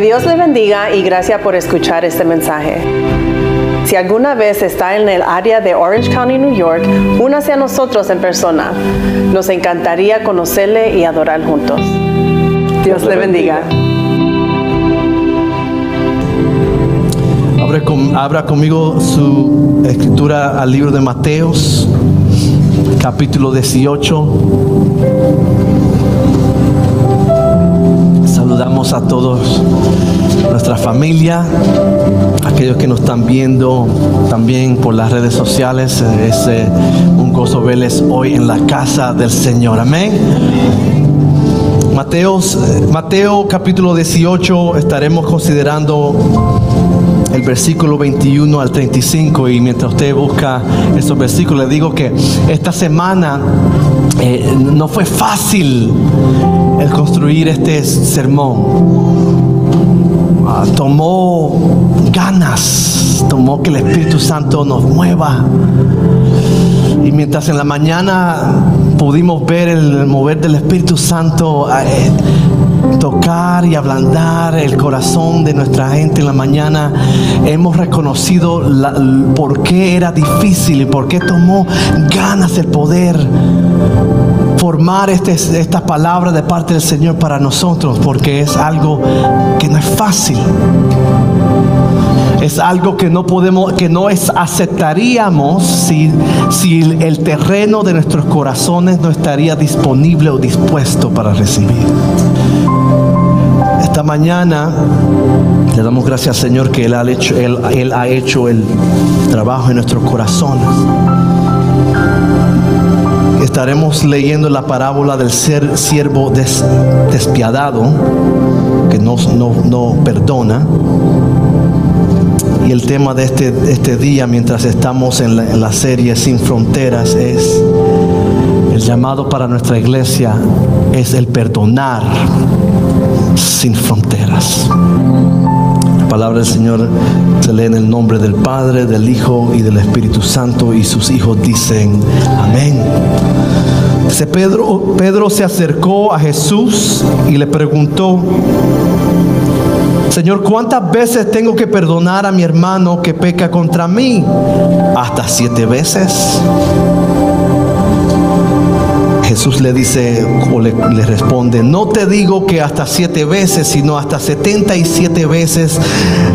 Dios le bendiga y gracias por escuchar este mensaje. Si alguna vez está en el área de Orange County, New York, únase a nosotros en persona. Nos encantaría conocerle y adorar juntos. Dios le bendiga. Abre con- abra conmigo su escritura al libro de Mateos, capítulo 18. Saludamos a todos, nuestra familia, aquellos que nos están viendo también por las redes sociales. Es eh, un gozo verles hoy en la casa del Señor. Amén. Mateos, Mateo capítulo 18 estaremos considerando el versículo 21 al 35 y mientras usted busca esos versículos le digo que esta semana eh, no fue fácil el construir este sermón. Ah, tomó ganas, tomó que el Espíritu Santo nos mueva. Y mientras en la mañana pudimos ver el mover del Espíritu Santo, eh, tocar y ablandar el corazón de nuestra gente en la mañana, hemos reconocido por qué era difícil y por qué tomó ganas el poder formar este, esta palabra de parte del Señor para nosotros, porque es algo que no es fácil. Es algo que no podemos, que no es, aceptaríamos si, si el terreno de nuestros corazones no estaría disponible o dispuesto para recibir. Esta mañana le damos gracias al Señor que Él ha hecho, Él, ha hecho el trabajo en nuestros corazones. Estaremos leyendo la parábola del ser siervo des- despiadado que no, no, no perdona. Y el tema de este, este día, mientras estamos en la, serie Sin Fronteras, es el llamado para nuestra iglesia, es el perdonar sin fronteras. La palabra del Señor se lee en el nombre del Padre, del Hijo y del Espíritu Santo y sus hijos dicen amén. Pedro, Pedro se acercó a Jesús y le preguntó, Señor, ¿cuántas veces tengo que perdonar a mi hermano que peca contra mí? ¿Hasta siete veces? Jesús le dice o le, responde, no te digo que hasta siete veces, sino hasta setenta y siete veces,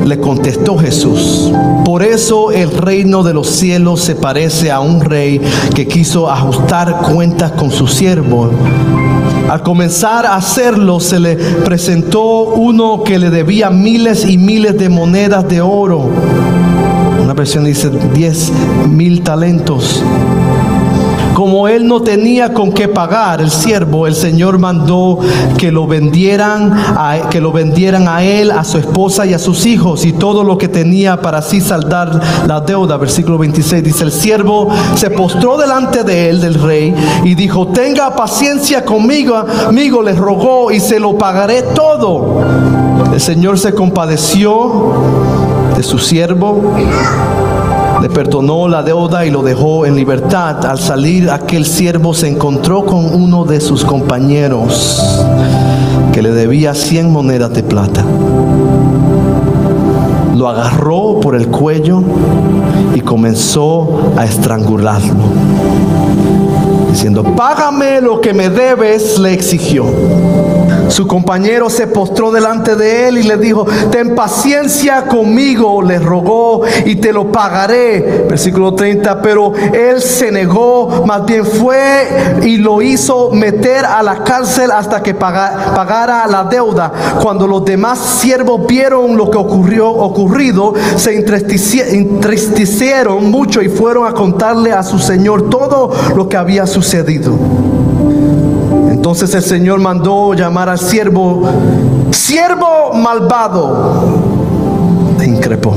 le contestó Jesús. Por eso el reino de los cielos se parece a un rey que quiso ajustar cuentas con su siervo. Al comenzar a hacerlo, se le presentó uno que le debía miles y miles de monedas de oro. Una versión dice 10 mil talentos. Como él no tenía con qué pagar el siervo, el Señor mandó que lo vendieran a, que lo vendieran a él, a su esposa y a sus hijos y todo lo que tenía para así saldar la deuda. Versículo 26 dice, el siervo se postró delante de él, del rey, y dijo, tenga paciencia conmigo, amigo, le rogó y se lo pagaré todo. El Señor se compadeció de su siervo le perdonó la deuda y lo dejó en libertad. Al salir aquel siervo se encontró con uno de sus compañeros que le debía 100 monedas de plata. Lo agarró por el cuello y comenzó a estrangularlo. Diciendo, págame lo que me debes, le exigió. Su compañero se postró delante de él y le dijo, ten paciencia conmigo, le rogó y te lo pagaré. Versículo 30, pero él se negó, más bien fue y lo hizo meter a la cárcel hasta que paga- pagara la deuda. Cuando los demás siervos vieron lo que ocurrió, ocurrido, se entristecieron mucho y fueron a contarle a su señor todo lo que había sucedido. Entonces el Señor mandó llamar al siervo, siervo malvado, le increpó.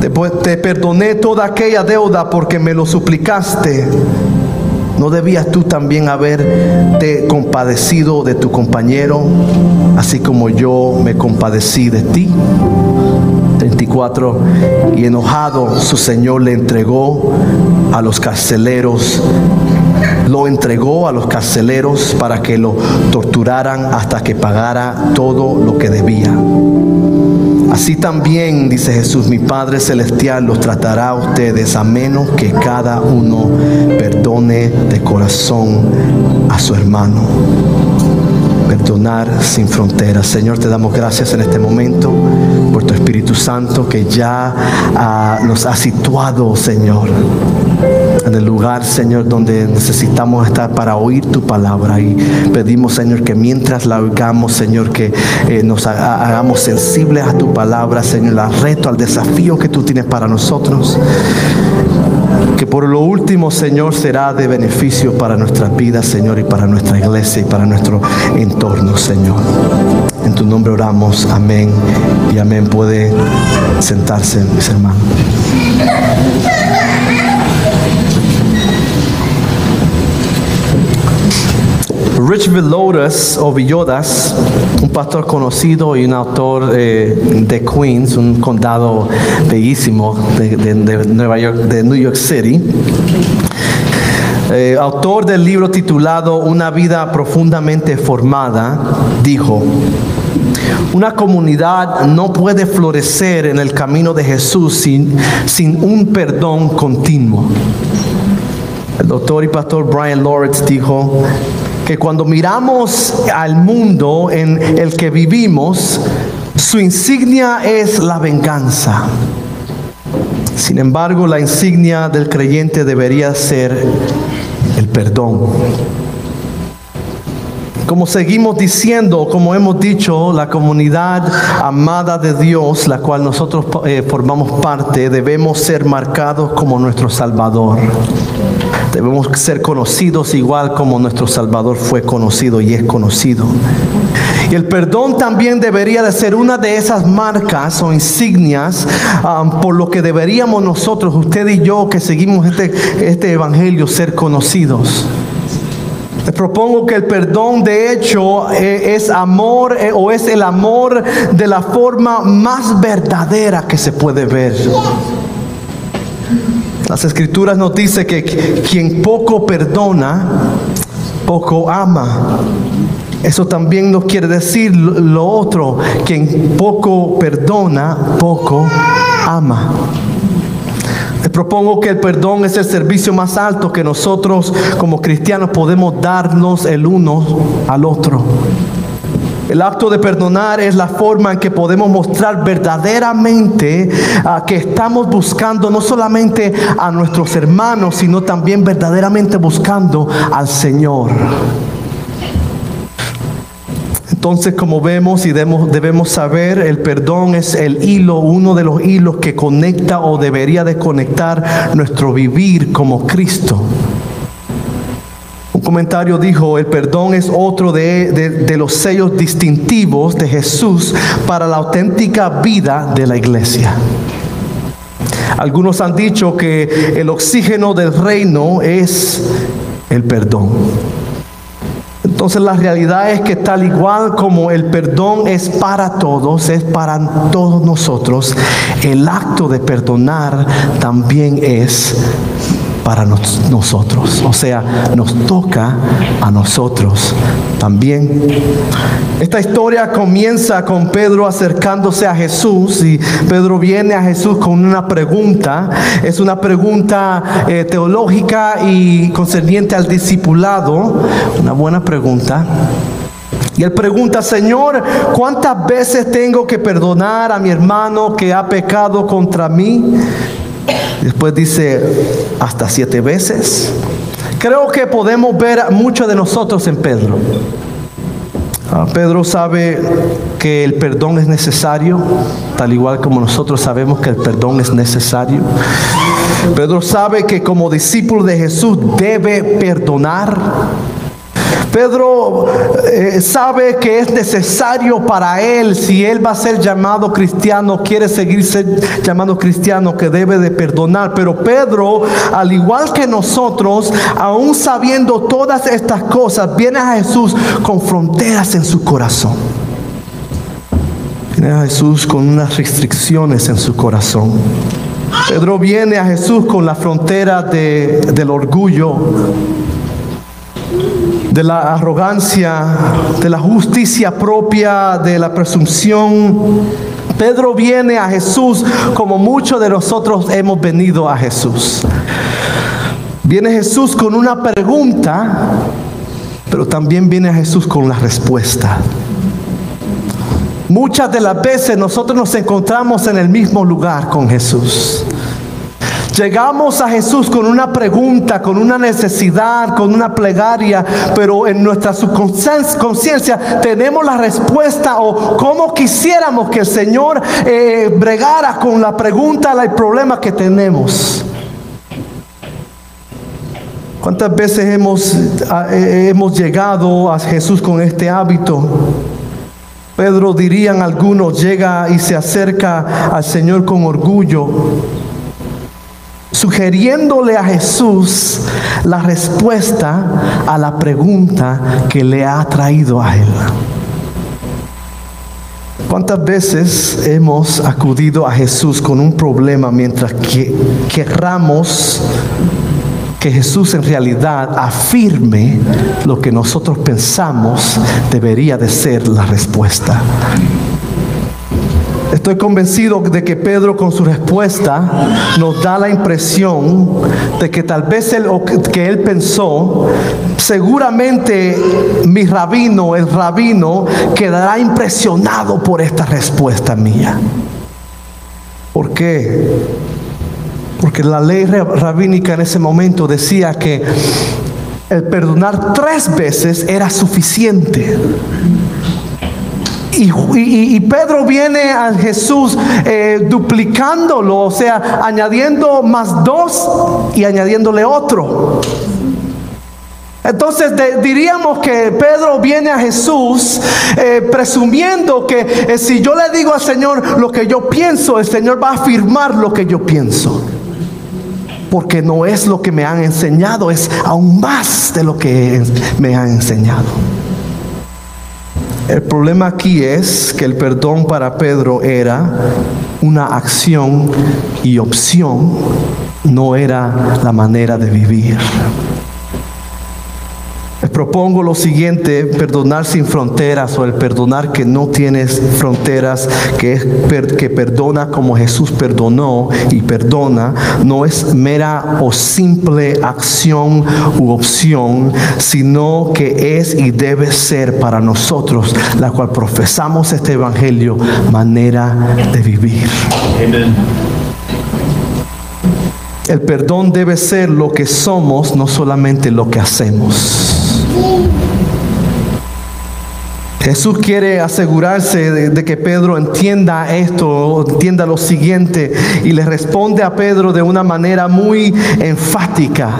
Después te perdoné toda aquella deuda porque me lo suplicaste. ¿No debías tú también haberte compadecido de tu compañero, así como yo me compadecí de ti? 34. Y enojado su señor le entregó a los carceleros lo entregó a los carceleros para que lo torturaran hasta que pagara todo lo que debía. Así también, dice Jesús, mi Padre Celestial los tratará a ustedes a menos que cada uno perdone de corazón a su hermano. Perdonar sin fronteras. Señor, te damos gracias en este momento por tu Espíritu Santo que ya ah, nos ha situado, Señor en el lugar, Señor, donde necesitamos estar para oír tu palabra. Y pedimos, Señor, que mientras la oigamos, Señor, que eh, nos hagamos sensibles a tu palabra, Señor, al reto, al desafío que tú tienes para nosotros. Que por lo último, Señor, será de beneficio para nuestras vidas, Señor, y para nuestra iglesia y para nuestro entorno, Señor. En tu nombre oramos, amén y amén. Puede sentarse, mis hermanos. Rich Villodas o Villodas, un pastor conocido y un autor eh, de Queens, un condado bellísimo de, Nueva York, de New York City. Eh, autor del libro titulado Una vida profundamente formada, dijo, una comunidad no puede florecer en el camino de Jesús sin, sin un perdón continuo. El doctor y pastor Brian Lawrence dijo, que cuando miramos al mundo en el que vivimos, su insignia es la venganza. Sin embargo, la insignia del creyente debería ser el perdón. Como seguimos diciendo, como hemos dicho, la comunidad amada de Dios, la cual nosotros eh, formamos parte, debemos ser marcados como nuestro Salvador. Debemos ser conocidos igual como nuestro Salvador fue conocido y es conocido. Y el perdón también debería de ser una de esas marcas o insignias um, por lo que deberíamos nosotros, usted y yo que seguimos este, este evangelio, ser conocidos. Les propongo que el perdón de hecho eh, es amor eh, o es el amor de la forma más verdadera que se puede ver. Las escrituras nos dice que quien poco perdona, poco ama. Eso también nos quiere decir lo otro, quien poco perdona, poco ama. Les propongo que el perdón es el servicio más alto que nosotros como cristianos podemos darnos el uno al otro. El acto de perdonar es la forma en que podemos mostrar verdaderamente ah, que estamos buscando no solamente a nuestros hermanos, sino también verdaderamente buscando al Señor. Entonces, como vemos y debemos, debemos, saber, el perdón es el hilo, uno de los hilos que conecta o debería de conectar nuestro vivir como Cristo comentario dijo, el perdón es otro de, los sellos distintivos de Jesús para la auténtica vida de la iglesia. Algunos han dicho que el oxígeno del reino es el perdón. Entonces la realidad es que tal igual como el perdón es para todos, es para todos nosotros, el acto de perdonar también es para nosotros. O sea, nos toca a nosotros también. Esta historia comienza con Pedro acercándose a Jesús y Pedro viene a Jesús con una pregunta. Es una pregunta eh, teológica y concerniente al discipulado. Una buena pregunta. Y él pregunta, Señor, ¿cuántas veces tengo que perdonar a mi hermano que ha pecado contra mí? Después dice hasta siete veces. Creo que podemos ver mucho de nosotros en Pedro. Ah, Pedro sabe que el perdón es necesario, tal igual como nosotros sabemos que el perdón es necesario. Pedro sabe que como discípulo de Jesús debe perdonar. Pedro eh, sabe que es necesario para él, si él va a ser llamado cristiano, quiere seguir ser llamado cristiano, que debe de perdonar. Pero Pedro, al igual que nosotros, aún sabiendo todas estas cosas, viene a Jesús con fronteras en su corazón. Viene a Jesús con unas restricciones en su corazón. Pedro viene a Jesús con la frontera del orgullo de la arrogancia, de la justicia propia, de la presunción. Pedro viene a Jesús como muchos de nosotros hemos venido a Jesús. Viene Jesús con una pregunta, pero también viene a Jesús con la respuesta. Muchas de las veces nosotros nos encontramos en el mismo lugar con Jesús. Llegamos a Jesús con una pregunta, con una necesidad, con una plegaria, pero en nuestra subconsciencia tenemos la respuesta o cómo quisiéramos que el Señor eh, bregara con la pregunta, el problema que tenemos. ¿Cuántas veces hemos, eh, hemos llegado a Jesús con este hábito? Pedro dirían algunos, llega y se acerca al Señor con orgullo sugiriéndole a Jesús la respuesta a la pregunta que le ha traído a él. ¿Cuántas veces hemos acudido a Jesús con un problema mientras que querramos que Jesús en realidad afirme lo que nosotros pensamos debería de ser la respuesta? Estoy convencido de que Pedro con su respuesta nos da la impresión de que tal vez él, que él pensó, seguramente mi rabino, el rabino, quedará impresionado por esta respuesta mía. ¿Por qué? Porque la ley rabínica en ese momento decía que el perdonar tres veces era suficiente. Y, Pedro viene a Jesús eh, duplicándolo, o sea, añadiendo más dos y añadiéndole otro. Entonces diríamos que Pedro viene a Jesús eh, presumiendo que eh, si yo le digo al Señor lo que yo pienso, el Señor va a afirmar lo que yo pienso. Porque no es lo que me han enseñado, es aún más de lo que me han enseñado. El problema aquí es que el perdón para Pedro era una acción y opción, no era la manera de vivir. Les propongo lo siguiente, perdonar sin fronteras o el perdonar que no tienes fronteras, que es que perdona como Jesús perdonó y perdona, no es mera o simple acción u opción, sino que es y debe ser para nosotros, la cual profesamos este evangelio, manera de vivir. El perdón debe ser lo que somos, no solamente lo que hacemos. Jesús quiere asegurarse de, que Pedro entienda esto, entienda lo siguiente y le responde a Pedro de una manera muy enfática.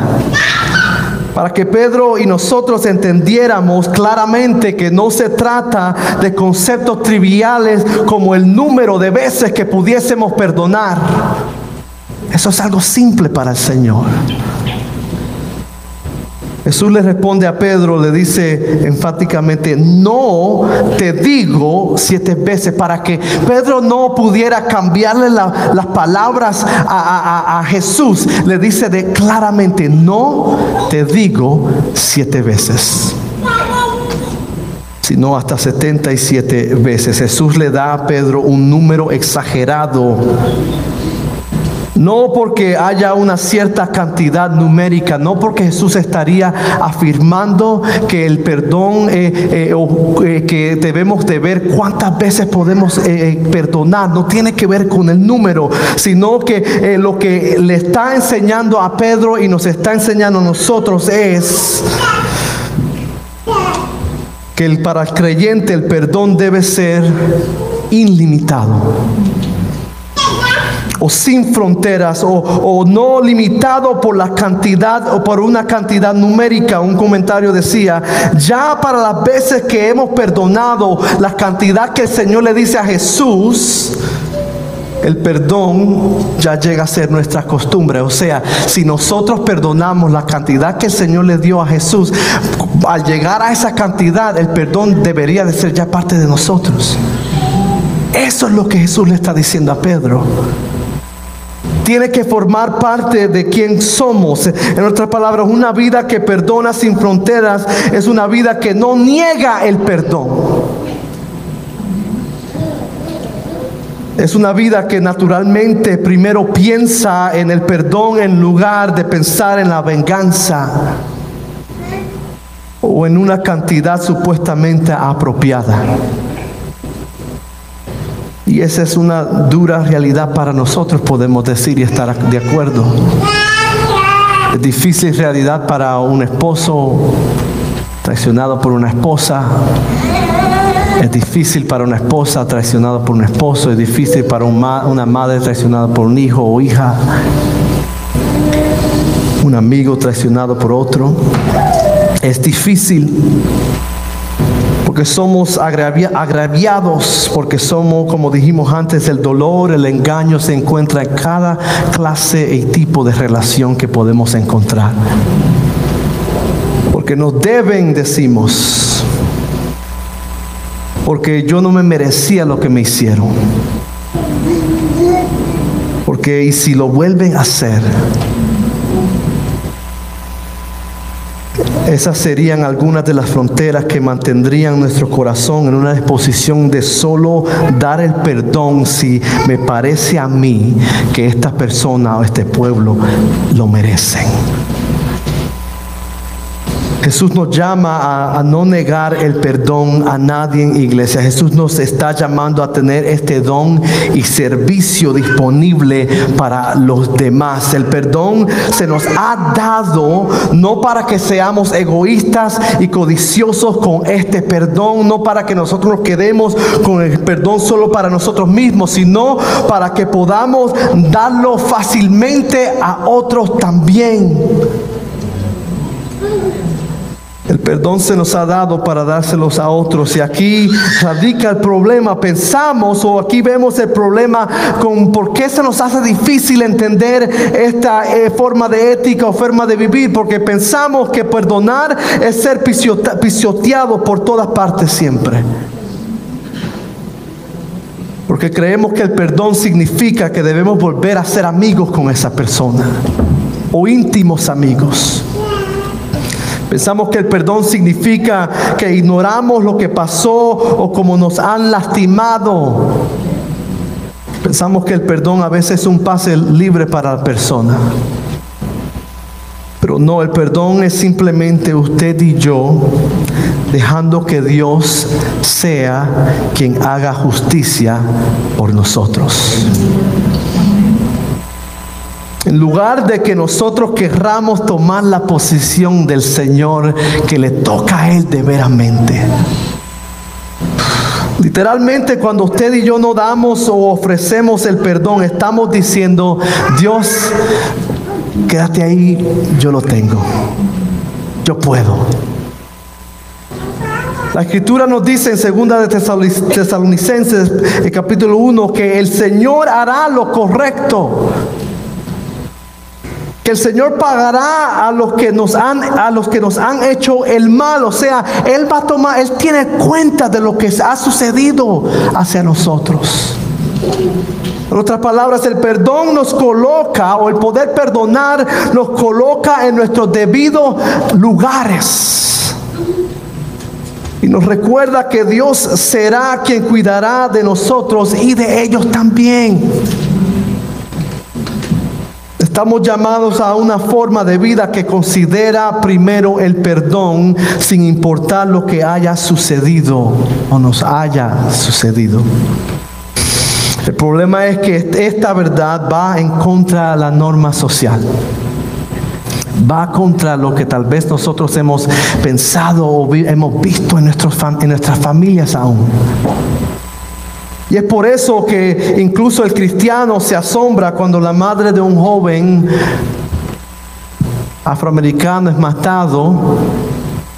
Para que Pedro y nosotros entendiéramos claramente que no se trata de conceptos triviales como el número de veces que pudiésemos perdonar. Eso es algo simple para el Señor. Jesús le responde a Pedro, le dice enfáticamente, no te digo siete veces, para que Pedro no pudiera cambiarle las palabras a, Jesús, le dice claramente, no te digo siete veces sino hasta 77 veces. Jesús le da a Pedro un número exagerado no porque haya una cierta cantidad numérica, no porque Jesús estaría afirmando que el perdón, eh, eh, eh, que debemos de ver cuántas veces podemos perdonar, no tiene que ver con el número, sino que lo que le está enseñando a Pedro y nos está enseñando a nosotros es que el, para el creyente el perdón debe ser ilimitado o sin fronteras o, no limitado por la cantidad o por una cantidad numérica. Un comentario decía, ya para las veces que hemos perdonado la cantidad que el Señor le dice a Jesús, el perdón ya llega a ser nuestra costumbre. O sea, si nosotros perdonamos la cantidad que el Señor le dio a Jesús, al llegar a esa cantidad, el perdón debería de ser ya parte de nosotros. Eso es lo que Jesús le está diciendo a Pedro tiene que formar parte de quien somos. En otras palabras, una vida que perdona sin fronteras es una vida que no niega el perdón. Es una vida que naturalmente primero piensa en el perdón en lugar de pensar en la venganza o en una cantidad supuestamente apropiada. Y esa es una dura realidad para nosotros, podemos decir y estar de acuerdo. Es difícil realidad para un esposo traicionado por una esposa. Es difícil para una esposa traicionada por un esposo. Es difícil para una madre traicionada por un hijo o hija. Un amigo traicionado por otro. Es difícil porque somos agraviados, porque somos, como dijimos antes, el dolor, el engaño se encuentra en cada clase y tipo de relación que podemos encontrar. Porque nos deben, decimos, porque yo no me merecía lo que me hicieron. Porque y si lo vuelven a hacer, Esas serían algunas de las fronteras que mantendrían nuestro corazón en una disposición de solo dar el perdón si me parece a mí que esta persona o este pueblo lo merecen. Jesús nos llama a, no negar el perdón a nadie en iglesia. Jesús nos está llamando a tener este don y servicio disponible para los demás. El perdón se nos ha dado no para que seamos egoístas y codiciosos con este perdón, no para que nosotros nos quedemos con el perdón solo para nosotros mismos, sino para que podamos darlo fácilmente a otros también. Perdón se nos ha dado para dárselos a otros. Y aquí radica el problema. Pensamos o aquí vemos el problema con por qué se nos hace difícil entender esta eh, forma de ética o forma de vivir. Porque pensamos que perdonar es ser pisoteado por todas partes siempre. Porque creemos que el perdón significa que debemos volver a ser amigos con esa persona o íntimos amigos. Pensamos que el perdón significa que ignoramos lo que pasó o como nos han lastimado. Pensamos que el perdón a veces es un pase libre para la persona. Pero no, el perdón es simplemente usted y yo dejando que Dios sea quien haga justicia por nosotros. En lugar de que nosotros querramos tomar la posición del Señor que le toca a Él de veramente. Literalmente cuando usted y yo no damos o ofrecemos el perdón, estamos diciendo, Dios, quédate ahí, yo lo tengo. Yo puedo. La escritura nos dice en segunda de Tesalonicenses, el capítulo 1, que el Señor hará lo correcto que el Señor pagará a los que nos han a los que nos han hecho el mal, o sea, él va a tomar, él tiene cuenta de lo que ha sucedido hacia nosotros. En otras palabras, el perdón nos coloca, o el poder perdonar nos coloca en nuestros debidos lugares. Y nos recuerda que Dios será quien cuidará de nosotros y de ellos también. Estamos llamados a una forma de vida que considera primero el perdón sin importar lo que haya sucedido o nos haya sucedido. El problema es que esta verdad va en contra de la norma social. Va contra lo que tal vez nosotros hemos pensado o hemos visto en, nuestras familias aún. Y es por eso que incluso el cristiano se asombra cuando la madre de un joven afroamericano es matado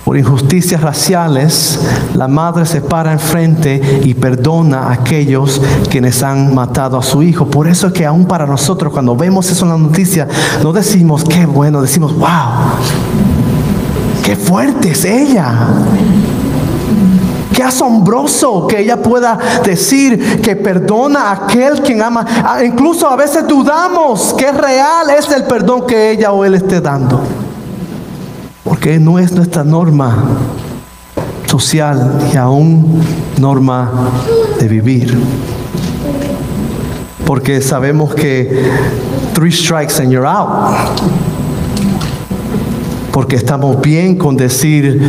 por injusticias raciales, la madre se para enfrente y perdona a aquellos quienes han matado a su hijo. Por eso es que aún para nosotros cuando vemos eso en la noticia, no decimos qué bueno, decimos, wow, qué fuerte es ella. Qué asombroso que ella pueda decir que perdona a aquel quien ama. Ah, incluso a veces dudamos que real es el perdón que ella o él esté dando. Porque no es nuestra norma social y aún norma de vivir. Porque sabemos que three strikes and you're out. Porque estamos bien con decir,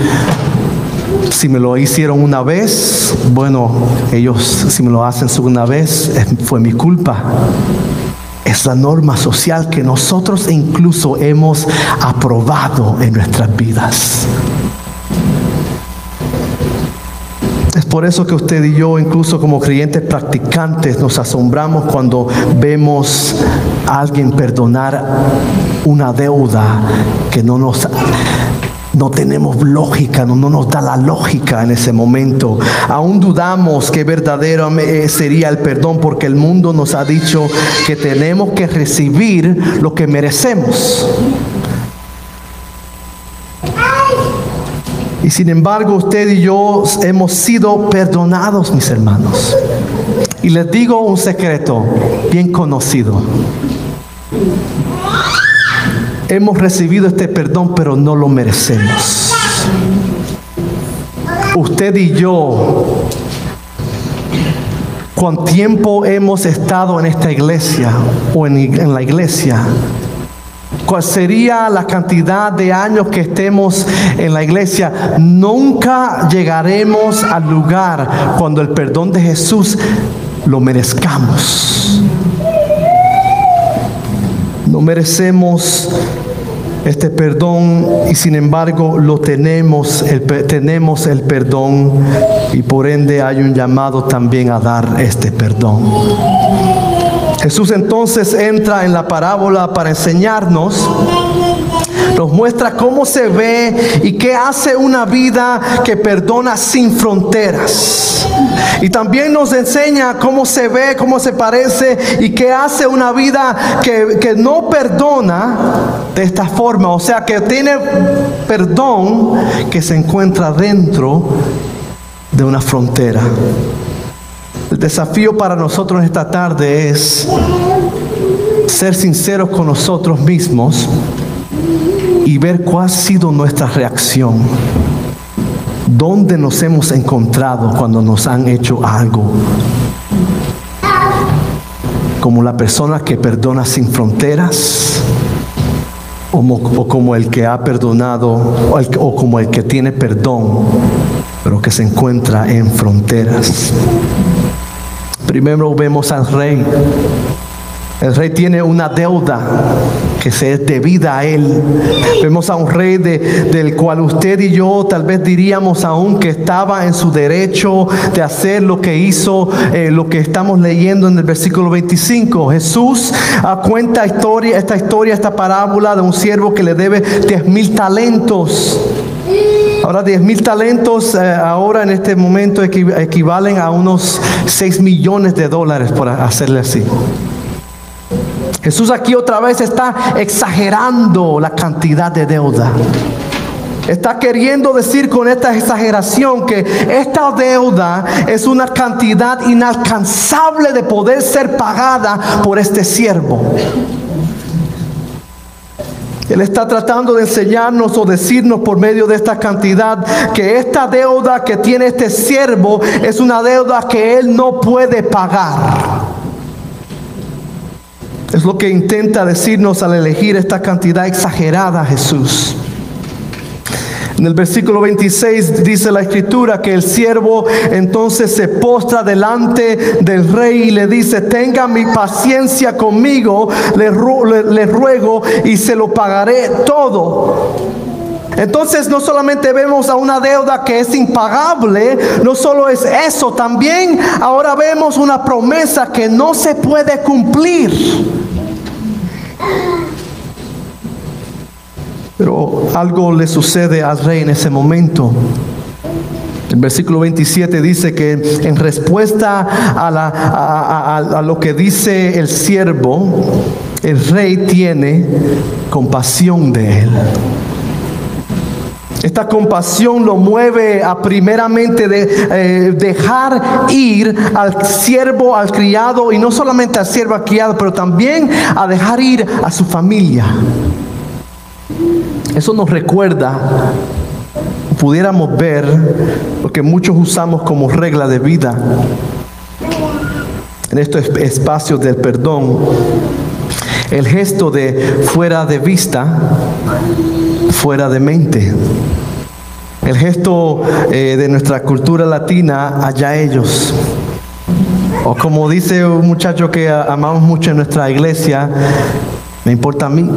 si me lo hicieron una vez, bueno, ellos si me lo hacen una vez, fue mi culpa. Es la norma social que nosotros incluso hemos aprobado en nuestras vidas. Es por eso que usted y yo, incluso como creyentes practicantes, nos asombramos cuando vemos a alguien perdonar una deuda que no nos no tenemos lógica, no, nos da la lógica en ese momento. Aún dudamos que verdadero eh, sería el perdón porque el mundo nos ha dicho que tenemos que recibir lo que merecemos. Y sin embargo usted y yo hemos sido perdonados, mis hermanos. Y les digo un secreto bien conocido. Hemos recibido este perdón, pero no lo merecemos. Usted y yo, con tiempo hemos estado en esta iglesia o en, en la iglesia, cuál sería la cantidad de años que estemos en la iglesia, nunca llegaremos al lugar cuando el perdón de Jesús lo merezcamos. No merecemos este perdón y sin embargo lo tenemos el, tenemos el perdón y por ende hay un llamado también a dar este perdón. Jesús entonces entra en la parábola para enseñarnos nos muestra cómo se ve y qué hace una vida que perdona sin fronteras. Y también nos enseña cómo se ve, cómo se parece y qué hace una vida que, que no perdona de esta forma. O sea, que tiene perdón que se encuentra dentro de una frontera. El desafío para nosotros esta tarde es ser sinceros con nosotros mismos y ver cuál ha sido nuestra reacción. ¿Dónde nos hemos encontrado cuando nos han hecho algo? Como la persona que perdona sin fronteras, o como, el que ha perdonado, o, o como el que tiene perdón, pero que se encuentra en fronteras. Primero vemos al rey. El rey tiene una deuda que se es debida a él. Vemos a un rey del cual usted y yo tal vez diríamos aún que estaba en su derecho de hacer lo que hizo, eh, lo que estamos leyendo en el versículo 25. Jesús cuenta historia, esta historia, esta parábola de un siervo que le debe 10 mil talentos. Ahora 10 mil talentos eh, ahora en este momento equivalen a unos 6 millones de dólares por hacerle así. Jesús aquí otra vez está exagerando la cantidad de deuda. Está queriendo decir con esta exageración que esta deuda es una cantidad inalcanzable de poder ser pagada por este siervo. Él está tratando de enseñarnos o decirnos por medio de esta cantidad que esta deuda que tiene este siervo es una deuda que él no puede pagar. Es lo que intenta decirnos al elegir esta cantidad exagerada Jesús. En el versículo 26 dice la escritura que el siervo entonces se postra delante del rey y le dice, tenga mi paciencia conmigo, le, ruego y se lo pagaré todo. Entonces no solamente vemos a una deuda que es impagable, no solo es eso, también ahora vemos una promesa que no se puede cumplir. Pero algo le sucede al rey en ese momento. El versículo 27 dice que en respuesta a, a, lo que dice el siervo, el rey tiene compasión de él. Esta compasión lo mueve a primeramente eh, dejar ir al siervo, al criado, y no solamente al siervo, al criado, pero también a dejar ir a su familia. Eso nos recuerda, pudiéramos ver, lo que muchos usamos como regla de vida en estos espacios del perdón, el gesto de fuera de vista, fuera de mente. El gesto eh, de nuestra cultura latina, allá ellos. O como dice un muchacho que amamos mucho en nuestra iglesia, me importa a mí.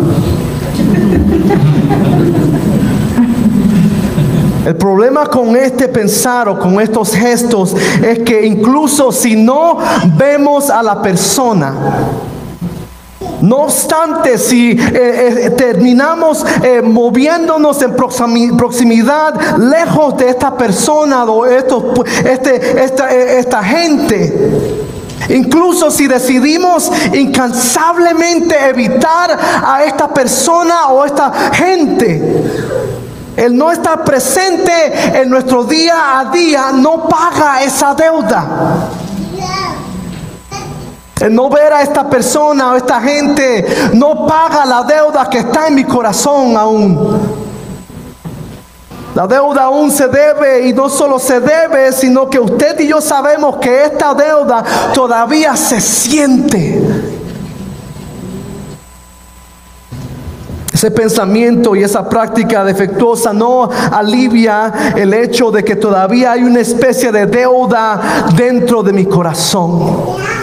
El problema con este pensar o con estos gestos es que incluso si no vemos a la persona, no obstante, si eh, eh, terminamos eh, moviéndonos en proximidad, lejos de esta persona o este, esta, esta gente, Incluso si decidimos incansablemente evitar a esta persona o esta gente, el no estar presente en nuestro día a día no paga esa deuda. No ver a esta persona o esta gente no paga la deuda que está en mi corazón aún. La deuda aún se debe y no solo se debe, sino que usted y yo sabemos que esta deuda todavía se siente. Ese pensamiento y esa práctica defectuosa no alivia el hecho de que todavía hay una especie de deuda dentro de mi corazón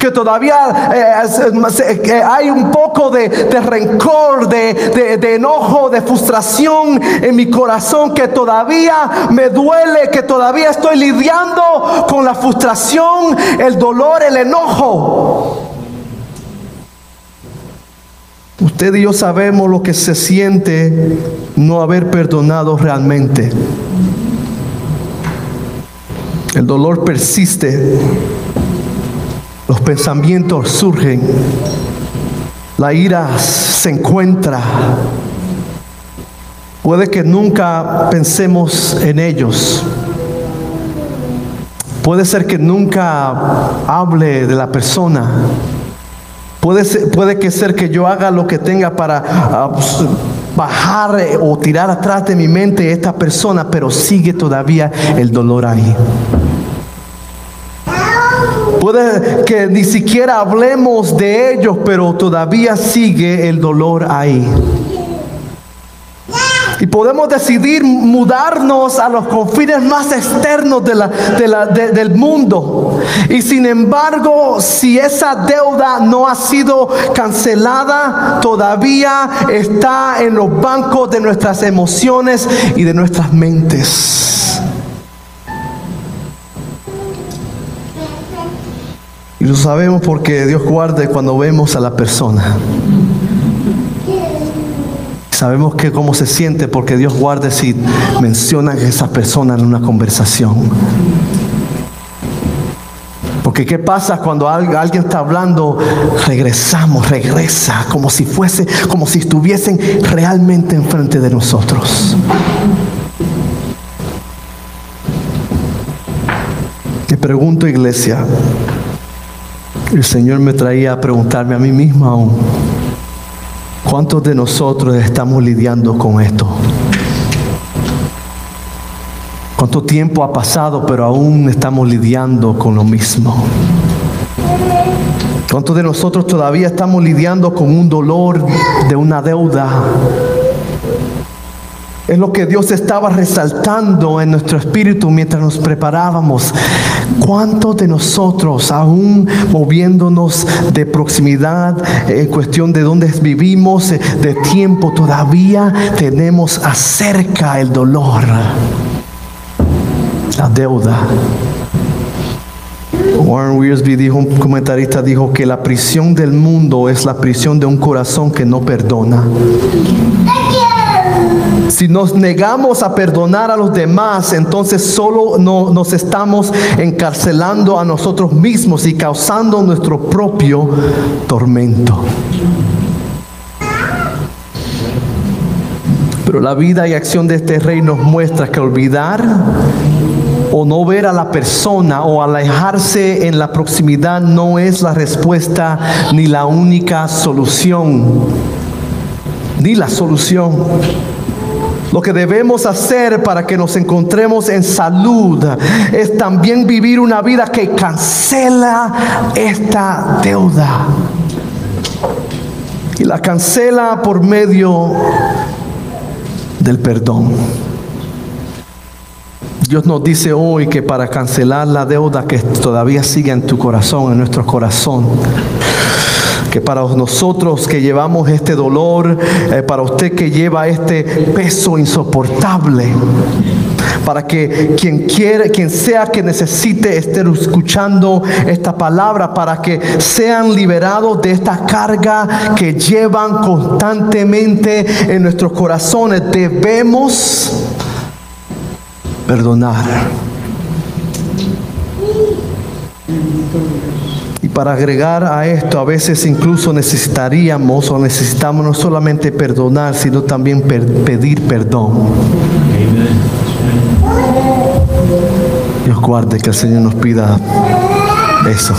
que todavía eh, hay un poco de, rencor, de, de, enojo, de frustración en mi corazón, que todavía me duele, que todavía estoy lidiando con la frustración, el dolor, el enojo. Usted y yo sabemos lo que se siente no haber perdonado realmente. El dolor persiste los pensamientos surgen, la ira se encuentra. Puede que nunca pensemos en ellos. Puede ser que nunca hable de la persona. Puede, ser, que ser que yo haga lo que tenga para ah, pues, bajar o tirar atrás de mi mente esta persona, pero sigue todavía el dolor ahí. Que ni siquiera hablemos de ellos, pero todavía sigue el dolor ahí. Y podemos decidir mudarnos a los confines más externos del mundo. Y sin embargo, si esa deuda no ha sido cancelada, todavía está en los bancos de nuestras emociones y de nuestras mentes. Y lo sabemos porque Dios guarde cuando vemos a la persona. Sabemos que cómo se siente porque Dios guarde si mencionan a esa persona en una conversación. Porque ¿qué pasa cuando alguien está hablando? Regresamos, regresa, como si fuese, como si estuviesen realmente enfrente de nosotros. Te pregunto, iglesia, el Señor me traía a preguntarme a mí mismo aún, ¿cuántos de nosotros estamos lidiando con esto? ¿Cuánto tiempo ha pasado pero aún estamos lidiando con lo mismo? ¿Cuántos de nosotros todavía estamos lidiando con un dolor de una deuda? Es lo que Dios estaba resaltando en nuestro espíritu mientras nos preparábamos. ¿Cuántos de nosotros, aún moviéndonos de proximidad en cuestión de dónde vivimos, de tiempo, todavía tenemos acerca el dolor, la deuda? Warren Wiersbe dijo, un comentarista dijo que la prisión del mundo es la prisión de un corazón que no perdona. Si nos negamos a perdonar a los demás, entonces solo nos estamos encarcelando a nosotros mismos y causando nuestro propio tormento. Pero la vida y acción de este rey nos muestra que olvidar o no ver a la persona o alejarse en la proximidad no es la respuesta ni la única solución, ni la solución. Lo que debemos hacer para que nos encontremos en salud es también vivir una vida que cancela esta deuda. Y la cancela por medio del perdón. Dios nos dice hoy que para cancelar la deuda que todavía sigue en tu corazón, en nuestro corazón, que para nosotros que llevamos este dolor, eh, para usted que lleva este peso insoportable, para que quien quiere, quien sea que necesite estar escuchando esta palabra, para que sean liberados de esta carga que llevan constantemente en nuestros corazones, debemos perdonar. Y para agregar a esto, a veces incluso necesitaríamos o necesitamos no solamente perdonar, sino también pedir perdón. Dios guarde que el Señor nos pida eso.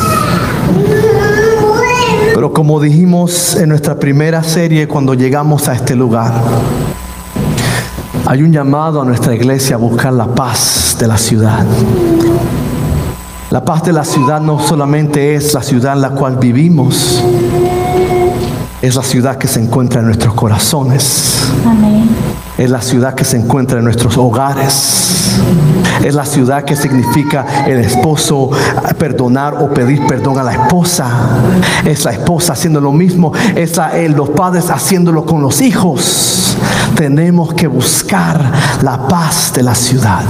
Pero como dijimos en nuestra primera serie cuando llegamos a este lugar, hay un llamado a nuestra iglesia a buscar la paz de la ciudad. La paz de la ciudad no solamente es la ciudad en la cual vivimos, es la ciudad que se encuentra en nuestros corazones. Es la ciudad que se encuentra en nuestros hogares. Es la ciudad que significa el esposo perdonar o pedir perdón a la esposa. Es la esposa haciendo lo mismo. Es los padres haciéndolo con los hijos. Tenemos que buscar la paz de la ciudad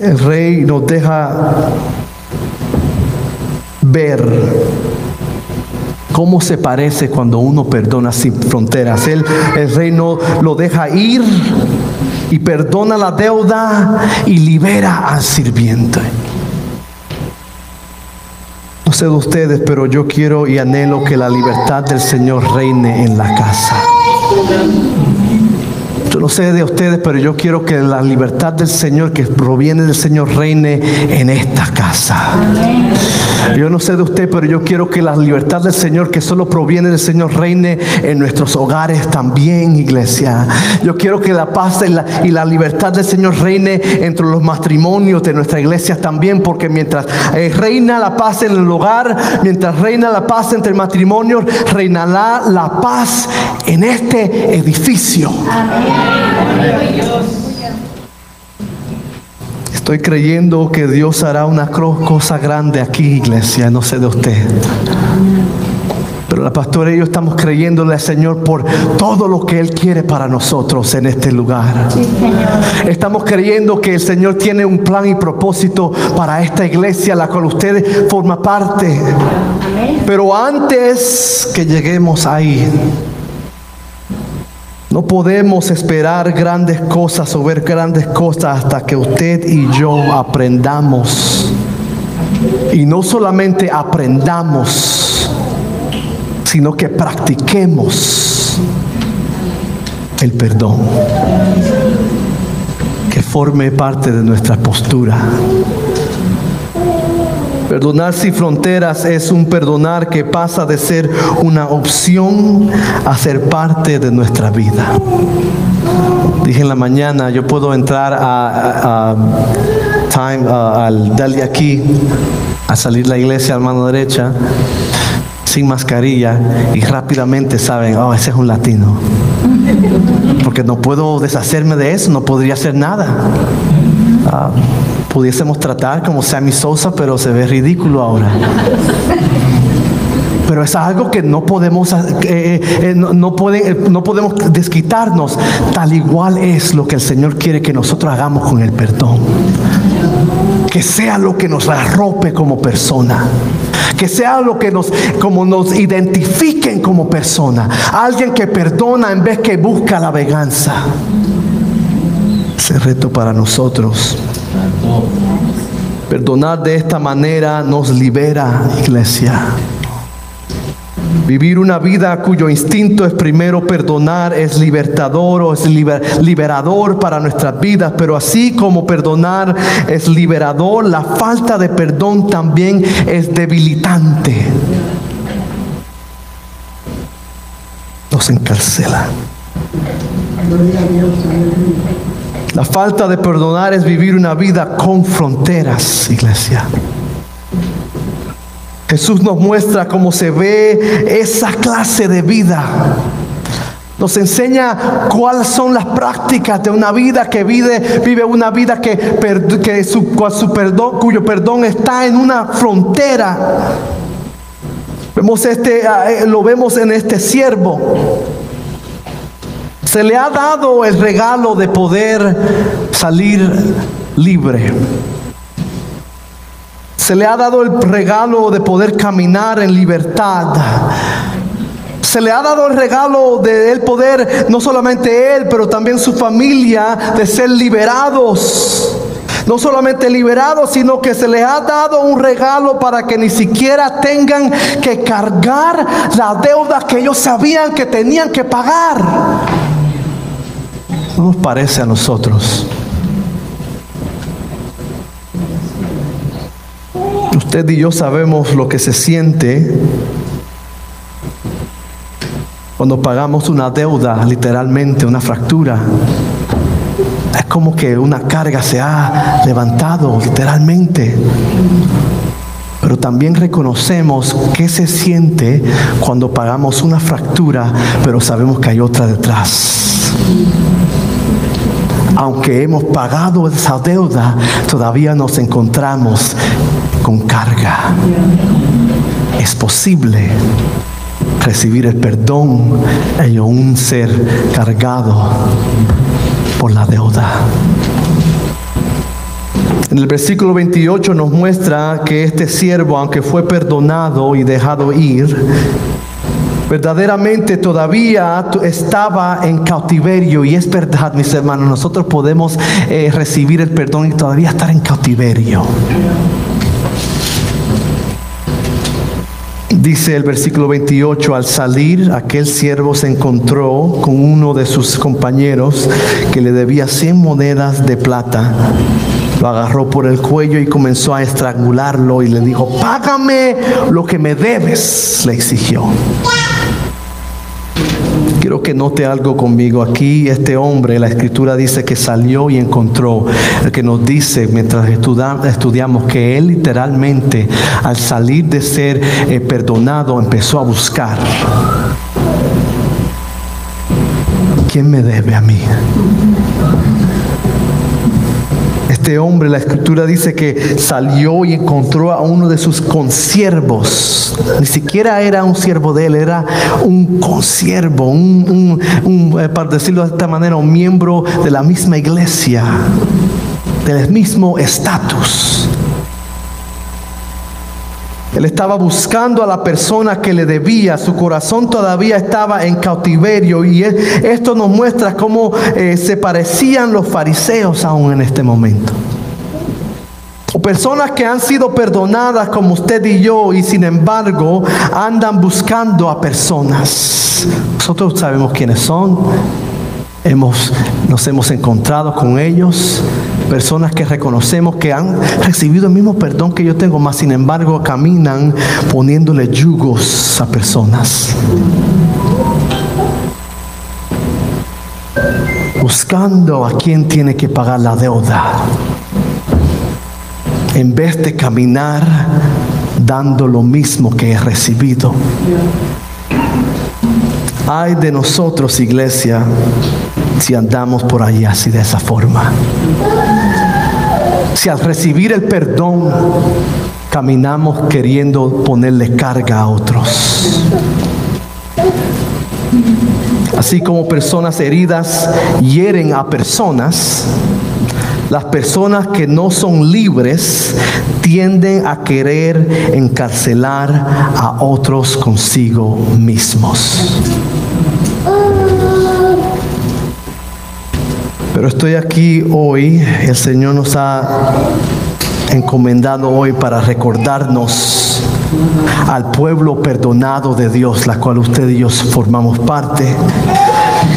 el rey nos deja ver cómo se parece cuando uno perdona sin fronteras. El rey no lo deja ir y perdona la deuda y libera al sirviente. No sé de ustedes, pero yo quiero y anhelo que la libertad del Señor reine en la casa. No sé de ustedes, pero yo quiero que la libertad del Señor que proviene del Señor reine en esta casa. Yo no sé de usted, pero yo quiero que la libertad del Señor que solo proviene del Señor reine en nuestros hogares también, iglesia. Yo quiero que la paz y la, libertad del Señor reine entre los matrimonios de nuestra iglesia también, porque mientras eh, reina la paz en el hogar, mientras reina la paz entre matrimonios, reinará la paz en este edificio. Estoy creyendo que Dios hará una cosa grande aquí, iglesia, no sé de usted. Pero la pastora y yo estamos creyéndole al Señor por todo lo que Él quiere para nosotros en este lugar. estamos creyendo que el Señor tiene un plan y propósito para esta iglesia, la cual usted forma parte. Pero antes que lleguemos ahí, no podemos esperar grandes cosas o ver grandes cosas hasta que usted y yo aprendamos. Y no solamente aprendamos, sino que practiquemos el perdón. Que forme parte de nuestra postura. Perdonar sin fronteras es un perdonar que pasa de ser una opción a ser parte de nuestra vida. Dije en la mañana, yo puedo entrar a, time, al deli aquí, a salir la iglesia a mano derecha, sin mascarilla, y rápidamente saben, oh, ese es un latino. Porque no puedo deshacerme de eso, no podría hacer nada. Ah, pudiésemos tratar como Sammy Sosa, pero se ve ridículo ahora. Pero es algo que no podemos, eh, eh, eh, no, no podemos desquitarnos. Tal igual es lo que el Señor quiere que nosotros hagamos con el perdón. Que sea lo que nos arrope como persona. Que sea lo que nos, como nos identifiquen como persona. Alguien que perdona en vez que busca la venganza. Ese reto para nosotros. Perdonar de esta manera nos libera, iglesia. Vivir una vida cuyo instinto es primero perdonar es libertador o es liberador para nuestras vidas, pero así como perdonar es liberador, la falta de perdón también es debilitante. Nos encarcela. La falta de perdonar es vivir una vida con fronteras, iglesia. Jesús nos muestra cómo se ve esa clase de vida. Nos enseña cuáles son las prácticas de una vida que vive, vive una vida que, que su, perdón, cuyo perdón está en una frontera. Vemos este, ah, eh, lo vemos en este siervo. Se le ha dado el regalo de poder salir libre. Se le ha dado el regalo de poder caminar en libertad. Se le ha dado el regalo de el poder, no solamente él, pero también su familia, de ser liberados. No solamente liberados, sino que se les ha dado un regalo para que ni siquiera tengan que cargar la deuda que ellos sabían que tenían que pagar. ¿No nos parece a nosotros? Usted y yo sabemos lo que se siente cuando pagamos una deuda, literalmente una fractura. Es como que una carga se ha levantado, literalmente. Pero también reconocemos qué se siente cuando pagamos una fractura, pero sabemos que hay otra detrás aunque hemos pagado esa deuda, todavía nos encontramos con carga. Es posible recibir el perdón y aún ser cargado por la deuda. En el versículo 28 nos muestra que este siervo, aunque fue perdonado y dejado ir, verdaderamente todavía estaba en cautiverio. Y es verdad, mis hermanos, nosotros podemos eh, recibir el perdón y todavía estar en cautiverio. Dice el versículo 28, al salir aquel siervo se encontró con uno de sus compañeros que le debía 100 monedas de plata. Lo agarró por el cuello y comenzó a estrangularlo y le dijo, págame lo que me debes, le exigió. Quiero que note algo conmigo. Aquí este hombre, la escritura dice que salió y encontró. El que nos dice mientras estudiamos que él literalmente al salir de ser eh, perdonado empezó a buscar. ¿Quién me debe a mí? Este hombre, la escritura dice que salió y encontró a uno de sus consiervos. Ni siquiera era un siervo de él, era un consiervo, un, eh, para decirlo de esta manera, un miembro de la misma iglesia, del mismo estatus. Él estaba buscando a la persona que le debía, su corazón todavía estaba en cautiverio y esto nos muestra cómo eh, se parecían los fariseos aún en este momento. O personas que han sido perdonadas como usted y yo y sin embargo andan buscando a personas. Nosotros sabemos quiénes son, hemos, nos hemos encontrado con ellos, personas que reconocemos que han recibido el mismo perdón que yo tengo, mas sin embargo caminan poniéndole yugos a personas. Buscando a quien tiene que pagar la deuda. En vez de caminar dando lo mismo que he recibido. Ay de nosotros, iglesia, si andamos por ahí así de esa forma. Si al recibir el perdón caminamos queriendo ponerle carga a otros. Así como personas heridas hieren a personas, las personas que no son libres tienden a querer encarcelar a otros consigo mismos. Pero estoy aquí hoy, el Señor nos ha encomendado hoy para recordarnos al pueblo perdonado de Dios, la cual usted y yo formamos parte,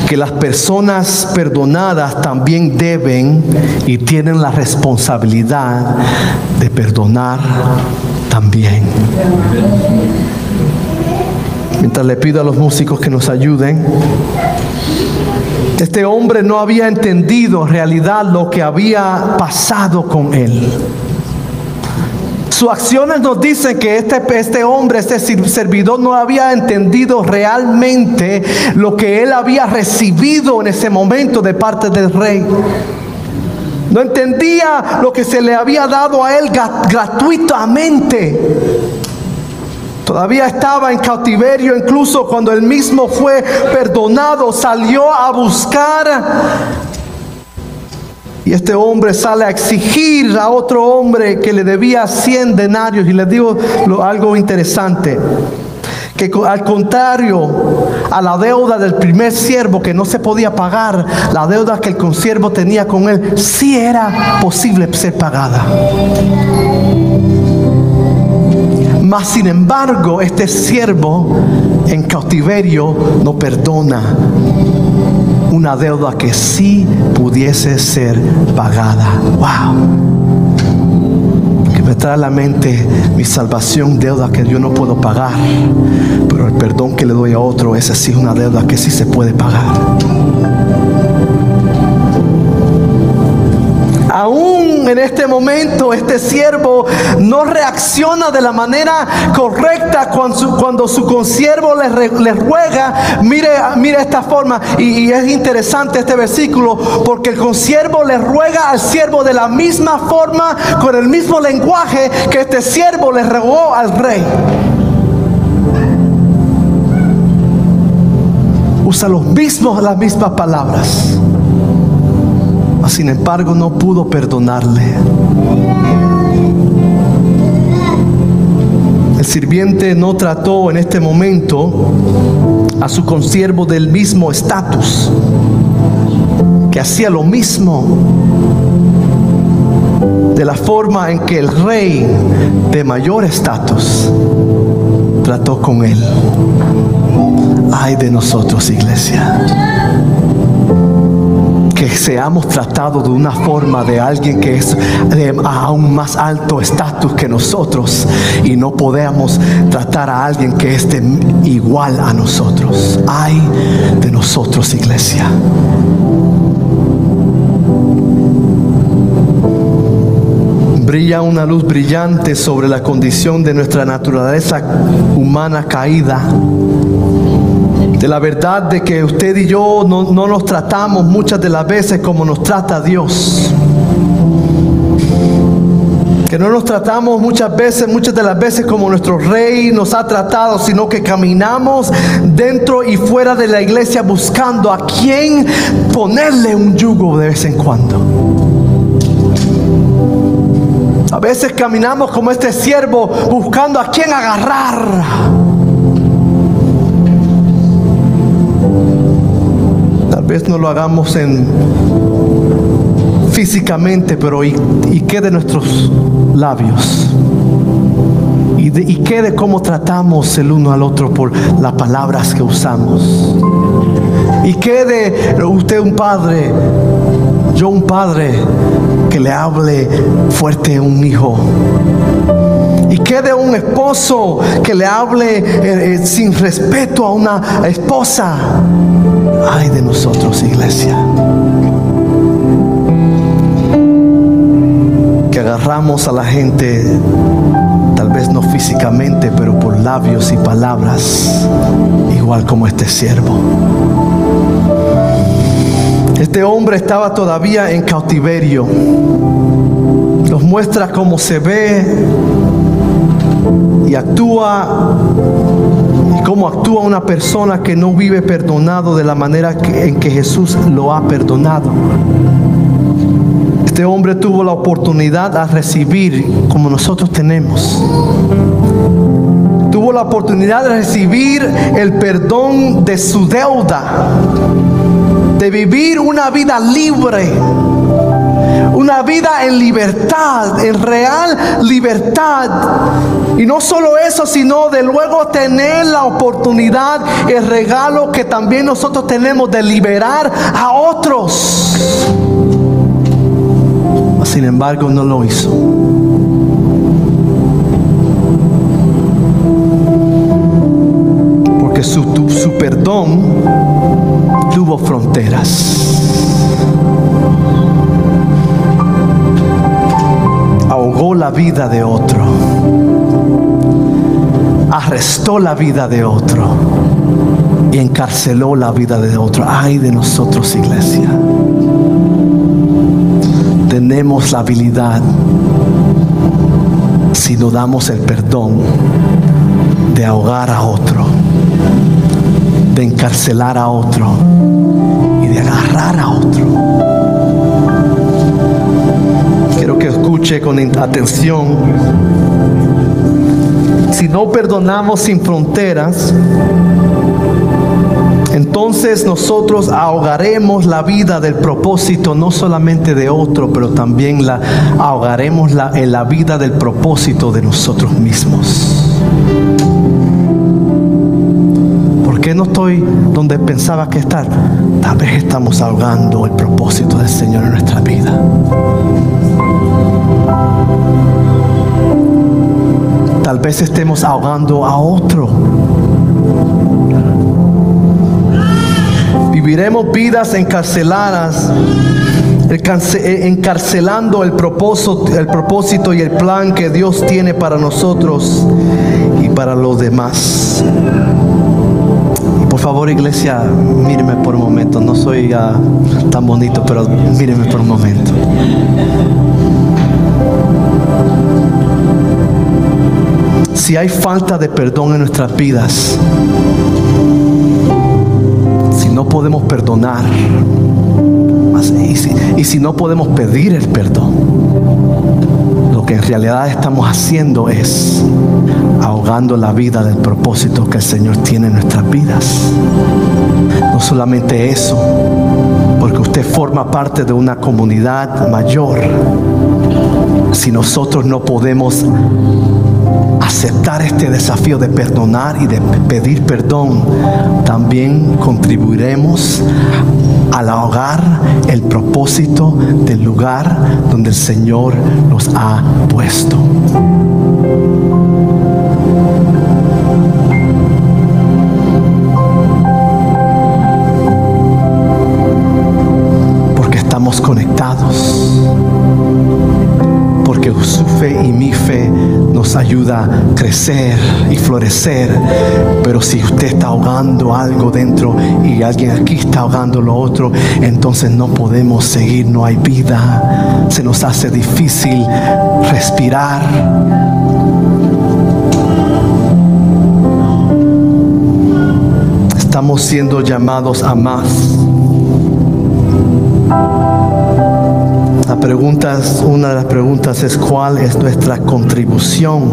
que las personas perdonadas también deben y tienen la responsabilidad de perdonar también. Mientras le pido a los músicos que nos ayuden, este hombre no había entendido en realidad lo que había pasado con él. Sus acciones nos dicen que este, este hombre, este servidor, no había entendido realmente lo que él había recibido en ese momento de parte del rey. No entendía lo que se le había dado a él gratuitamente. Todavía estaba en cautiverio, incluso cuando él mismo fue perdonado, salió a buscar y este hombre sale a exigir a otro hombre que le debía 100 denarios. Y le digo algo interesante. Que al contrario a la deuda del primer siervo que no se podía pagar, la deuda que el consiervo tenía con él, sí era posible ser pagada. Mas sin embargo, este siervo en cautiverio no perdona una deuda que sí pudiese ser pagada. Wow. Que me trae a la mente mi salvación, deuda que yo no puedo pagar. Pero el perdón que le doy a otro, esa sí es una deuda que sí se puede pagar. En este momento este siervo no reacciona de la manera correcta cuando su, consiervo le, ruega. Mire, mire esta forma. Y, y, es interesante este versículo porque el consiervo le ruega al siervo de la misma forma, con el mismo lenguaje que este siervo le rogó al rey. Usa los mismos, las mismas palabras sin embargo no pudo perdonarle. El sirviente no trató en este momento a su consiervo del mismo estatus, que hacía lo mismo de la forma en que el rey de mayor estatus trató con él. Ay de nosotros, iglesia seamos tratados de una forma de alguien que es de aún más alto estatus que nosotros y no podemos tratar a alguien que es igual a nosotros. Ay de nosotros, iglesia. brilla una luz brillante sobre la condición de nuestra naturaleza humana caída de la verdad de que usted y yo no, nos tratamos muchas de las veces como nos trata Dios. Que no nos tratamos muchas veces, muchas de las veces como nuestro rey nos ha tratado, sino que caminamos dentro y fuera de la iglesia buscando a quien ponerle un yugo de vez en cuando. A veces caminamos como este siervo buscando a quien agarrar. No lo hagamos en físicamente, pero y, y quede nuestros labios. Y, de, y quede cómo tratamos el uno al otro por las palabras que usamos. Y quede usted un padre, yo un padre que le hable fuerte a un hijo. Y quede un esposo que le hable eh, eh, sin respeto a una esposa. Ay de nosotros, iglesia. Que agarramos a la gente, tal vez no físicamente, pero por labios y palabras, igual como este siervo. Este hombre estaba todavía en cautiverio. Nos muestra cómo se ve y actúa cómo actúa una persona que no vive perdonado de la manera en que Jesús lo ha perdonado. Este hombre tuvo la oportunidad a recibir como nosotros tenemos. Tuvo la oportunidad de recibir el perdón de su deuda, de vivir una vida libre una vida en libertad, en real libertad. Y no solo eso, sino de luego tener la oportunidad, el regalo que también nosotros tenemos de liberar a otros. Sin embargo, no lo hizo. Porque su, perdón tuvo fronteras. La vida de otro. Arrestó la vida de otro. Y encarceló la vida de otro. Ay de nosotros, iglesia tenemos la habilidad, si no damos el perdón, de ahogar a otro, de encarcelar a otro y de agarrar a otro. Escuche con atención. Si no perdonamos sin fronteras, entonces nosotros ahogaremos la vida del propósito no solamente de otro, pero también la ahogaremos en la vida del propósito de nosotros mismos. ¿Por qué no estoy donde pensaba que estar? Tal vez estamos ahogando el propósito del Señor en nuestra vida. Tal vez estemos ahogando a otro Viviremos vidas encarceladas, eh, encarcelando el propósito, y el plan que Dios tiene para nosotros y para los demás. Por favor, iglesia, míreme por un momento. No soy tan bonito, pero míreme por un momento. Si hay falta de perdón en nuestras vidas, no podemos perdonar, si, y si no podemos pedir el perdón, lo que en realidad estamos haciendo es ahogando la vida del propósito que el Señor tiene en nuestras vidas. No solamente eso, porque usted forma parte de una comunidad mayor. Si nosotros no podemos aceptar este desafío de perdonar y de pedir perdón, también contribuiremos al ahogar el propósito del lugar donde el Señor nos ha puesto. Crecer y florecer. Pero si usted está ahogando algo dentro y alguien aquí está ahogando lo otro, entonces no podemos seguir, no hay vida. Se nos hace difícil respirar. Estamos siendo llamados a más. La pregunta una de las preguntas es cuál es nuestra contribución.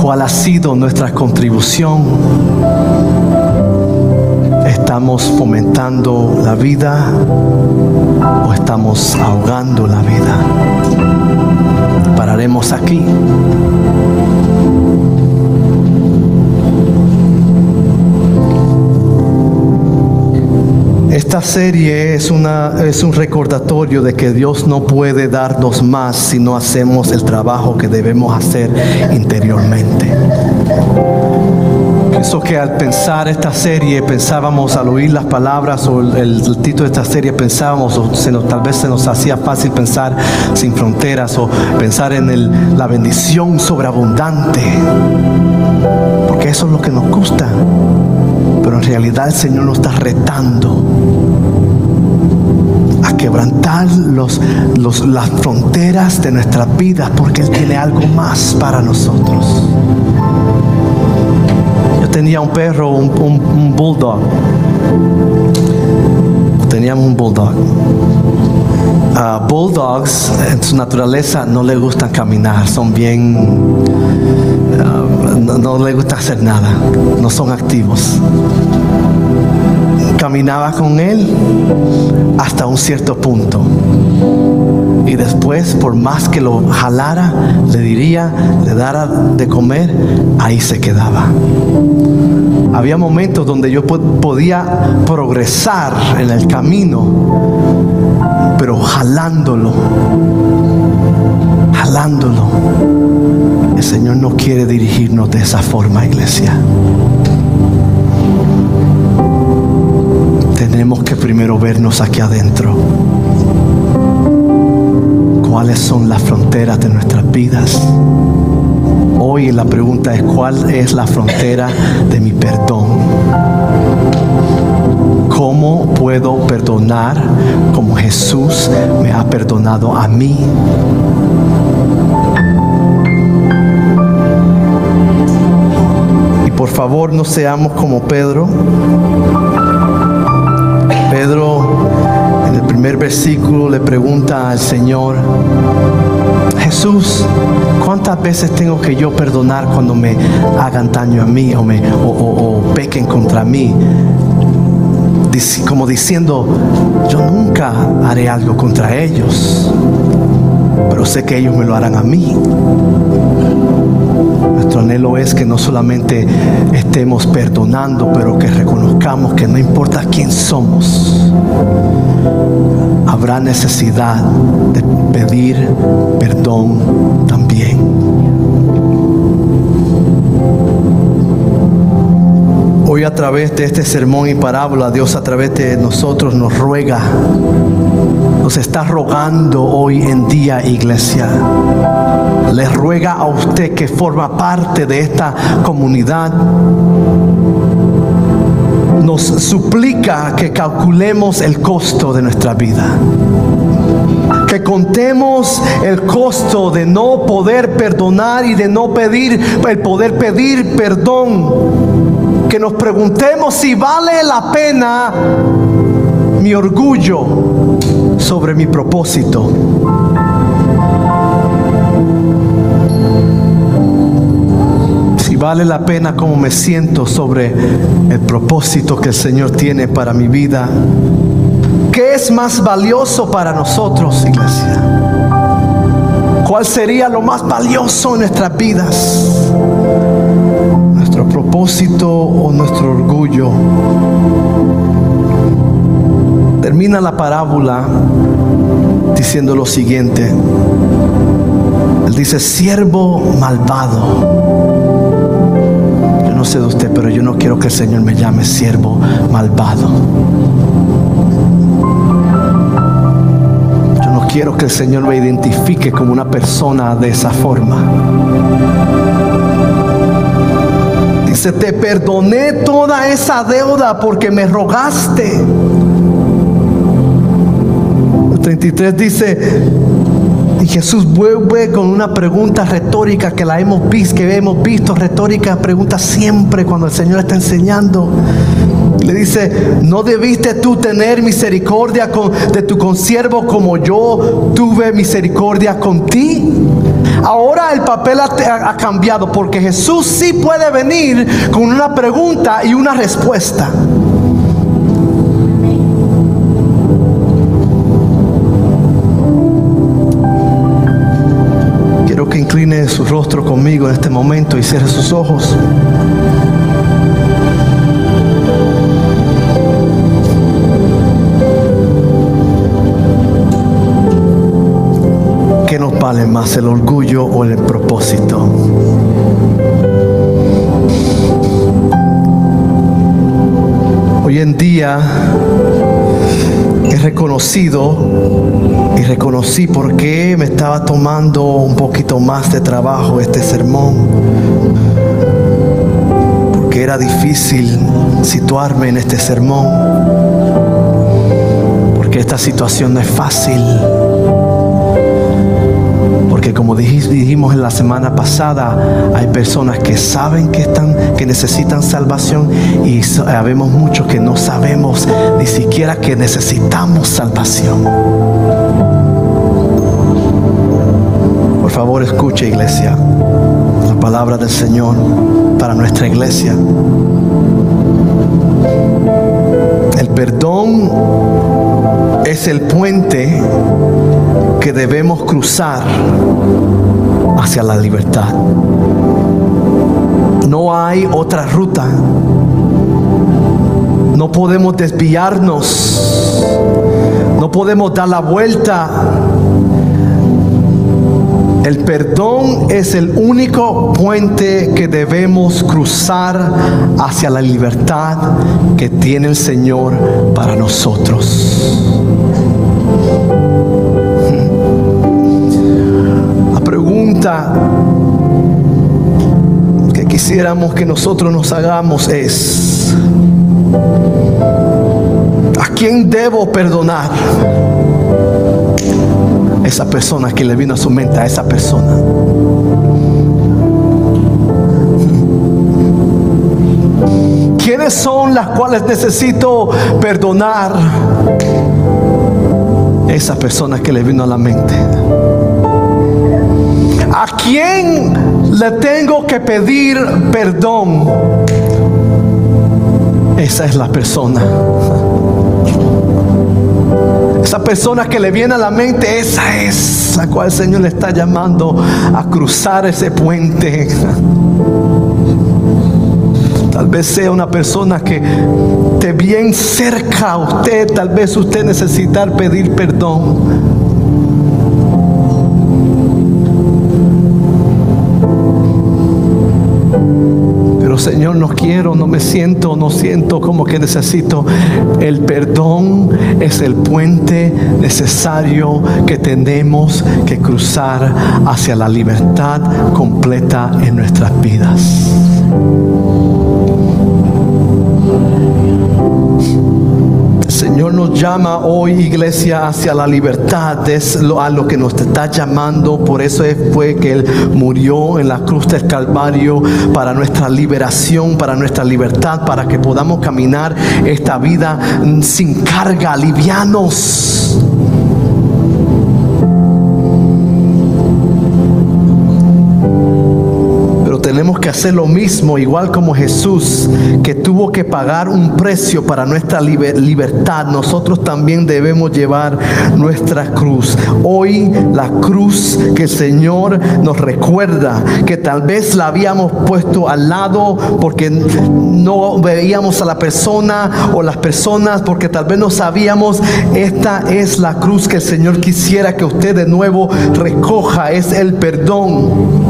¿Cuál ha sido nuestra contribución? ¿Estamos fomentando la vida o estamos ahogando la vida? Pararemos aquí. Esta serie es, una, es un recordatorio de que Dios no puede darnos más si no hacemos el trabajo que debemos hacer interiormente. Pienso que al pensar esta serie, pensábamos, al oír las palabras o el, título de esta serie, pensábamos, o se nos, tal vez se nos hacía fácil pensar sin fronteras o pensar en el, la bendición sobreabundante, porque eso es lo que nos gusta. Pero en realidad el Señor nos está retando a quebrantar los, las fronteras de nuestras vidas porque Él tiene algo más para nosotros. Yo tenía un perro, un, bulldog. Teníamos un bulldog. Uh, bulldogs en su naturaleza no le gustan caminar, son bien, no, no le gusta hacer nada, no son activos caminaba con él hasta un cierto punto. y después, por más que lo jalara, le diría, le dara de comer, ahí se quedaba. Había momentos donde yo podía progresar en el camino, pero jalándolo, jalándolo. El Señor no quiere dirigirnos de esa forma, iglesia. Tenemos que primero vernos aquí adentro. ¿Cuáles son las fronteras de nuestras vidas? Hoy la pregunta es, ¿cuál es la frontera de mi perdón? ¿Cómo puedo perdonar como Jesús me ha perdonado a mí? Y por favor no seamos como Pedro. Pedro en el primer versículo le pregunta al Señor, Jesús, ¿cuántas veces tengo que yo perdonar cuando me hagan daño a mí o, me, o, pequen contra mí? Como diciendo, yo nunca haré algo contra ellos, pero sé que ellos me lo harán a mí. Nuestro anhelo es que no solamente estemos perdonando, pero que reconozcamos que no importa quién somos, habrá necesidad de pedir perdón también. A través de este sermón y parábola, Dios a través de nosotros nos ruega, nos está rogando hoy en día, iglesia le ruega a usted que forma parte de esta comunidad, nos suplica que calculemos el costo de nuestra vida. Que contemos el costo de no poder perdonar y de no pedir, el poder pedir perdón. Que nos preguntemos si vale la pena mi orgullo sobre mi propósito. vale la pena como me siento sobre el propósito que el Señor tiene para mi vida. ¿Qué es más valioso para nosotros, iglesia? ¿Cuál sería lo más valioso en nuestras vidas? ¿Nuestro propósito o nuestro orgullo? Termina la parábola diciendo lo siguiente. Él dice, siervo malvado no sé de usted, pero yo no quiero que el Señor me llame siervo malvado. Yo no quiero que el Señor me identifique como una persona de esa forma. Dice, te perdoné toda esa deuda porque me rogaste. El 33 dice, y Jesús vuelve con una pregunta retórica que la hemos visto, que hemos visto retórica, pregunta siempre cuando el Señor está enseñando. Le dice, ¿no debiste tú tener misericordia de tu consiervo como yo tuve misericordia con ti? Ahora el papel ha cambiado porque Jesús sí puede venir con una pregunta y una respuesta. incline su rostro conmigo en este momento y cierre sus ojos. Más, el orgullo o el propósito? Hoy en día he reconocido y reconocí por qué me estaba tomando un poquito más de trabajo este sermón. Porque era difícil situarme en este sermón. Porque esta situación no es fácil. Porque como dijimos en la semana pasada, hay personas que saben que están, que necesitan salvación y sabemos muchos que no sabemos ni siquiera que necesitamos salvación. favor escuche iglesia la palabra del Señor para nuestra iglesia. El perdón es el puente que debemos cruzar hacia la libertad. No hay otra ruta. No podemos desviarnos. No podemos dar la vuelta. El perdón es el único puente que debemos cruzar hacia la libertad que tiene el Señor para nosotros. Pregunta que quisiéramos que nosotros nos hagamos es, ¿a quién debo perdonar? Esa persona que le vino a su mente, a esa persona. ¿Quiénes son las cuales necesito perdonar? Esa persona que le vino a la mente. ¿A quién le tengo que pedir perdón? Esa es la persona. Esa persona que le viene a la mente, esa es la cual el Señor le está llamando a cruzar ese puente. Tal vez sea una persona que esté bien cerca a usted. Tal vez usted necesita pedir perdón. Señor, no quiero, no me siento, no siento como que necesito. El perdón es el puente necesario que tenemos que cruzar hacia la libertad completa en nuestras vidas. Señor nos llama hoy, iglesia, hacia la libertad. Es lo, a lo que nos está llamando. Por eso fue que Él murió en la cruz del Calvario para nuestra liberación, para nuestra libertad, para que podamos caminar esta vida sin carga, livianos. Hacer lo mismo, igual como Jesús, que tuvo que pagar un precio para nuestra libertad. Nosotros también debemos llevar nuestra cruz. Hoy la cruz que el Señor nos recuerda, que tal vez la habíamos puesto al lado porque no veíamos a la persona o las personas, porque tal vez no sabíamos, esta es la cruz que el Señor quisiera que usted de nuevo recoja, es el perdón.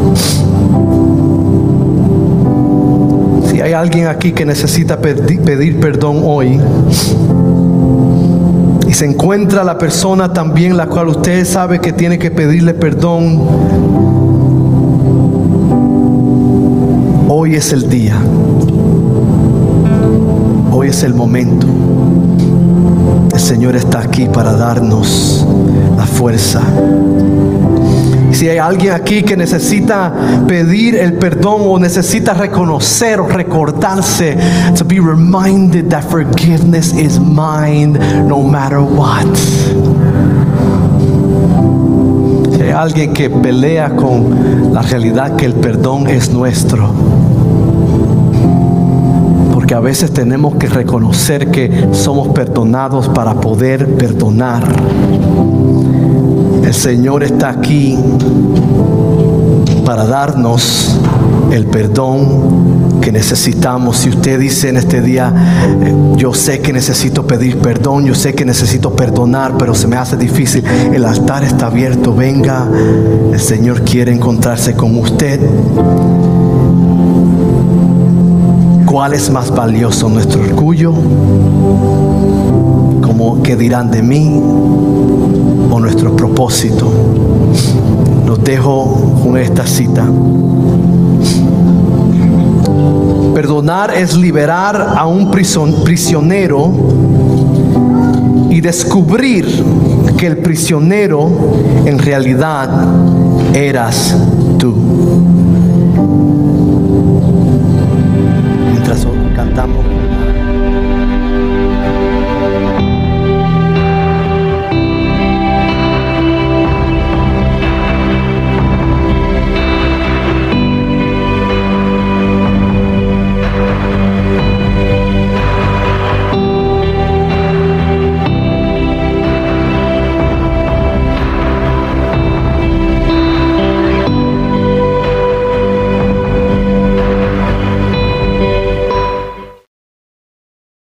Alguien aquí que necesita pedir, perdón hoy, y se encuentra la persona también la cual usted sabe que tiene que pedirle perdón, hoy es el día, hoy es el momento. El Señor está aquí para darnos la fuerza si hay alguien aquí que necesita pedir el perdón o necesita reconocer o recordarse, to be reminded that forgiveness is mine no matter what. Si hay alguien que pelea con la realidad que el perdón es nuestro. Porque a veces tenemos que reconocer que somos perdonados para poder perdonar. El Señor está aquí para darnos el perdón que necesitamos. Si usted dice en este día, eh, yo sé que necesito pedir perdón, yo sé que necesito perdonar, pero se me hace difícil, el altar está abierto, venga, el Señor quiere encontrarse con usted. ¿Cuál es más valioso, nuestro orgullo? ¿Cómo que dirán de mí? Propósito. Los dejo con esta cita. Perdonar es liberar a un prisionero y descubrir que el prisionero en realidad eras.